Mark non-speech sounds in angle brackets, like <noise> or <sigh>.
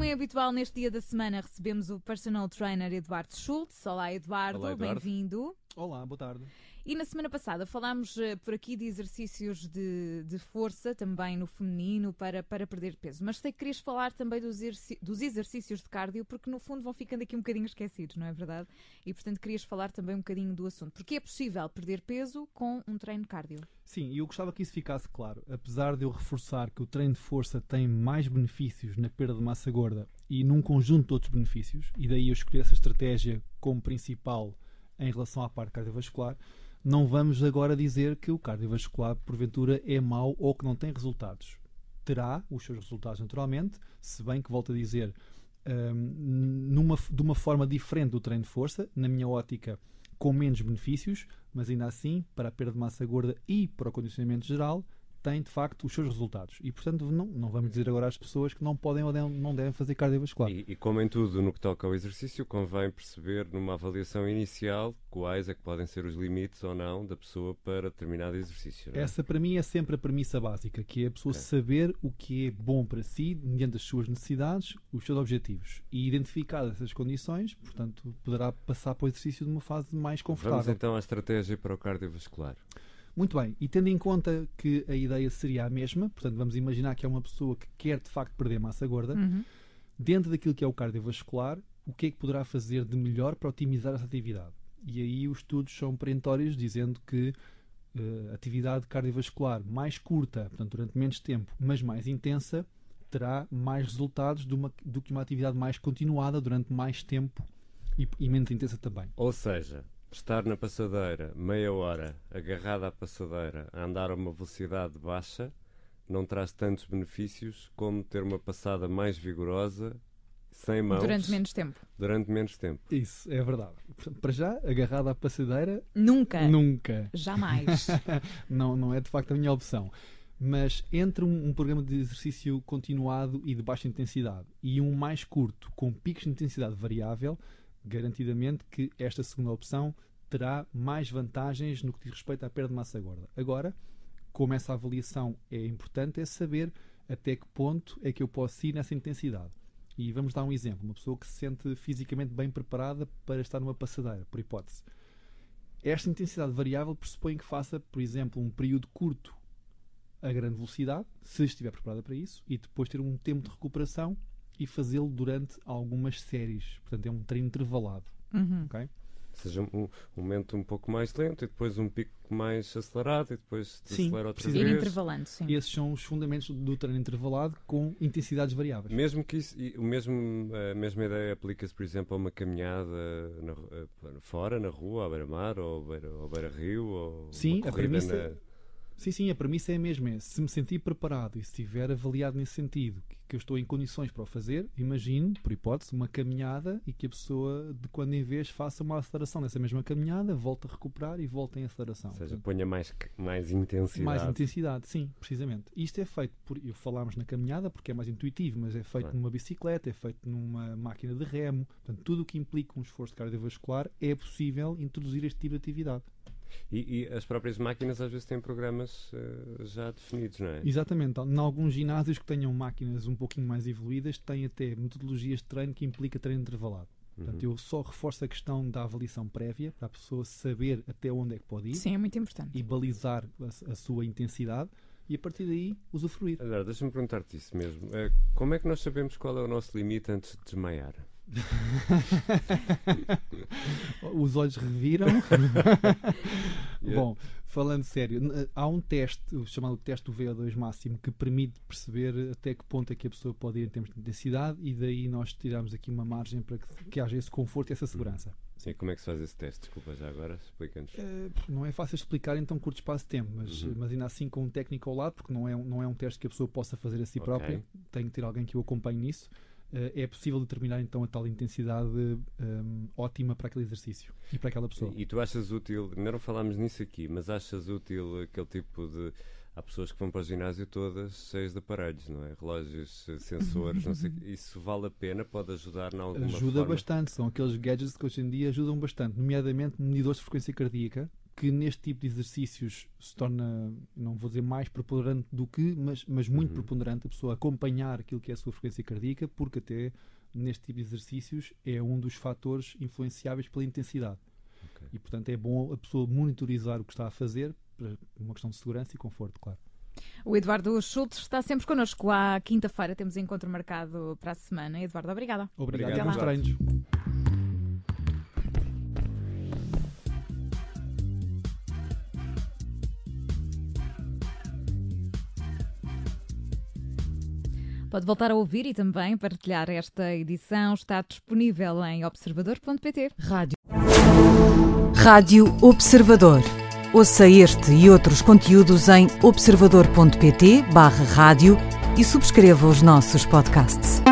como é habitual neste dia da semana, recebemos o personal trainer Eduardo Schultz. Olá, Eduardo, Olá, Eduardo. bem-vindo. Olá, boa tarde. E na semana passada falámos eh, por aqui de exercícios de, de força, também no feminino, para, para perder peso. Mas sei que querias falar também dos, dos exercícios de cardio, porque no fundo vão ficando aqui um bocadinho esquecidos, não é verdade? E portanto querias falar também um bocadinho do assunto. Porque é possível perder peso com um treino cardio. Sim, e eu gostava que isso ficasse claro. Apesar de eu reforçar que o treino de força tem mais benefícios na perda de massa gorda e num conjunto de outros benefícios, e daí eu escolhi essa estratégia como principal em relação à parte cardiovascular, não vamos agora dizer que o cardiovascular, porventura, é mau ou que não tem resultados. Terá os seus resultados naturalmente, se bem que, volto a dizer, hum, numa, de uma forma diferente do treino de força, na minha ótica, com menos benefícios, mas ainda assim, para a perda de massa gorda e para o condicionamento geral, tem de facto os seus resultados. E portanto, não, não vamos dizer agora às pessoas que não podem ou não devem fazer cardiovascular. E, e como em tudo no que toca ao exercício, convém perceber numa avaliação inicial quais é que podem ser os limites ou não da pessoa para determinado exercício. é? Essa para mim é sempre a premissa básica, que é a pessoa Ok. saber o que é bom para si, mediante as suas necessidades, os seus objetivos. E identificadas essas condições, portanto, poderá passar para o exercício de uma fase mais Vamos confortável. então à estratégia para o cardiovascular. Muito bem, e tendo em conta que a ideia seria a mesma, portanto, vamos imaginar que é uma pessoa que quer de facto perder massa gorda, Uhum. dentro daquilo que é o cardiovascular, o que é que poderá fazer de melhor para otimizar essa atividade? E aí os estudos são perentórios, dizendo que eh, atividade cardiovascular mais curta, portanto, durante menos tempo, mas mais intensa, terá mais resultados de uma- do que uma atividade mais continuada durante mais tempo e, e menos intensa também. Ou seja, estar na passadeira meia hora agarrada à passadeira a andar a uma velocidade baixa não traz tantos benefícios como ter uma passada mais vigorosa, sem mãos, Durante menos tempo. durante menos tempo. Isso, é verdade. Para já, agarrada à passadeira, Nunca. nunca. Jamais. <laughs> não, não é de facto a minha opção. Mas entre um, um programa de exercício continuado e de baixa intensidade e um mais curto, com picos de intensidade variável, garantidamente que esta segunda opção terá mais vantagens no que diz respeito à perda de massa gorda. Agora, como essa avaliação é importante, é saber até que ponto é que eu posso ir nessa intensidade. E vamos dar um exemplo: uma pessoa que se sente fisicamente bem preparada para estar numa passadeira, por hipótese. Esta intensidade variável pressupõe que faça, por exemplo, um período curto a grande velocidade, se estiver preparada para isso, e depois ter um tempo de recuperação e fazê-lo durante algumas séries. Portanto, é um treino intervalado. Uhum. ok? Ou seja, um, um momento um pouco mais lento e depois um pico mais acelerado e depois Sim, acelera outra precisa Ir vez. intervalando, sim. E esses são os fundamentos do treino intervalado com intensidades variáveis. Mesmo que isso, e o mesmo, a mesma ideia aplica-se, por exemplo, a uma caminhada na eh, fora, na rua, à beira-mar, ou ao beira- beira-rio, ou Sim, a premissa- na- Sim, sim, a premissa é a mesma. É, se me sentir preparado e se estiver avaliado nesse sentido, que, que eu estou em condições para o fazer, imagino, por hipótese, uma caminhada e que a pessoa, de quando em vez, faça uma aceleração nessa mesma caminhada, volta a recuperar e volta em aceleração. Ou seja, Portanto, ponha mais, mais intensidade. mais intensidade, sim, precisamente. Isto é feito por. Eu falámos na caminhada porque é mais intuitivo, mas é feito numa bicicleta, é feito numa máquina de remo. Portanto, tudo o que implica um esforço cardiovascular é possível introduzir este tipo de atividade. E, e as próprias máquinas às vezes têm programas eh, já definidos, não é? Exatamente. Em alguns ginásios que tenham máquinas um pouquinho mais evoluídas, têm até metodologias de treino que implica treino intervalado. Portanto, Uhum. eu só reforço a questão da avaliação prévia, para a pessoa saber até onde é que pode ir Sim, é muito importante. e balizar a, a sua intensidade e a partir daí usufruir. Agora, deixa-me perguntar-te isso mesmo. Eh, como é que nós sabemos qual é o nosso limite antes de desmaiar? <laughs> Os olhos reviram. <laughs> <laughs> Yeah. Bom, falando sério, n- há um teste, o chamado teste do VO2 máximo, que permite perceber até que ponto é que a pessoa pode ir em termos de intensidade e daí nós tiramos aqui uma margem para que, que haja esse conforto e essa segurança. Sim, como é que se faz esse teste? Desculpa, já agora, explica-nos. Eh, não é fácil explicar em tão curto espaço de tempo, mas, Uhum. mas ainda assim com um técnico ao lado, porque não é, um- não é um teste que a pessoa possa fazer a si Ok. própria, tem que ter alguém que o acompanhe nisso. Eh, é possível determinar então a tal intensidade ehm, ótima para aquele exercício e para aquela pessoa. E, e tu achas útil, ainda não falámos nisso aqui, mas achas útil aquele tipo de. Há pessoas que vão para o ginásio todas cheias de aparelhos, não é? Relógios, eh, sensores, não sei. quê. Isso vale a pena? Pode ajudar em alguma Ajuda forma? bastante, são aqueles gadgets que hoje em dia ajudam bastante, nomeadamente medidores de frequência cardíaca, que neste tipo de exercícios se torna, não vou dizer mais preponderante do que, mas, mas muito Uhum. preponderante a pessoa acompanhar aquilo que é a sua frequência cardíaca, porque até neste tipo de exercícios é um dos fatores influenciáveis pela intensidade. Ok. E portanto é bom a pessoa monitorizar o que está a fazer, para uma questão de segurança e conforto, claro. O Eduardo Schultz está sempre connosco. À quinta-feira temos encontro marcado para a semana. Eduardo, obrigada. Obrigado, Obrigado, bons treinos. Pode voltar a ouvir e também partilhar esta edição. Está disponível em observador.pt. Rádio. Rádio Observador. Ouça este e outros conteúdos em observador.pt/barra rádio e subscreva os nossos podcasts.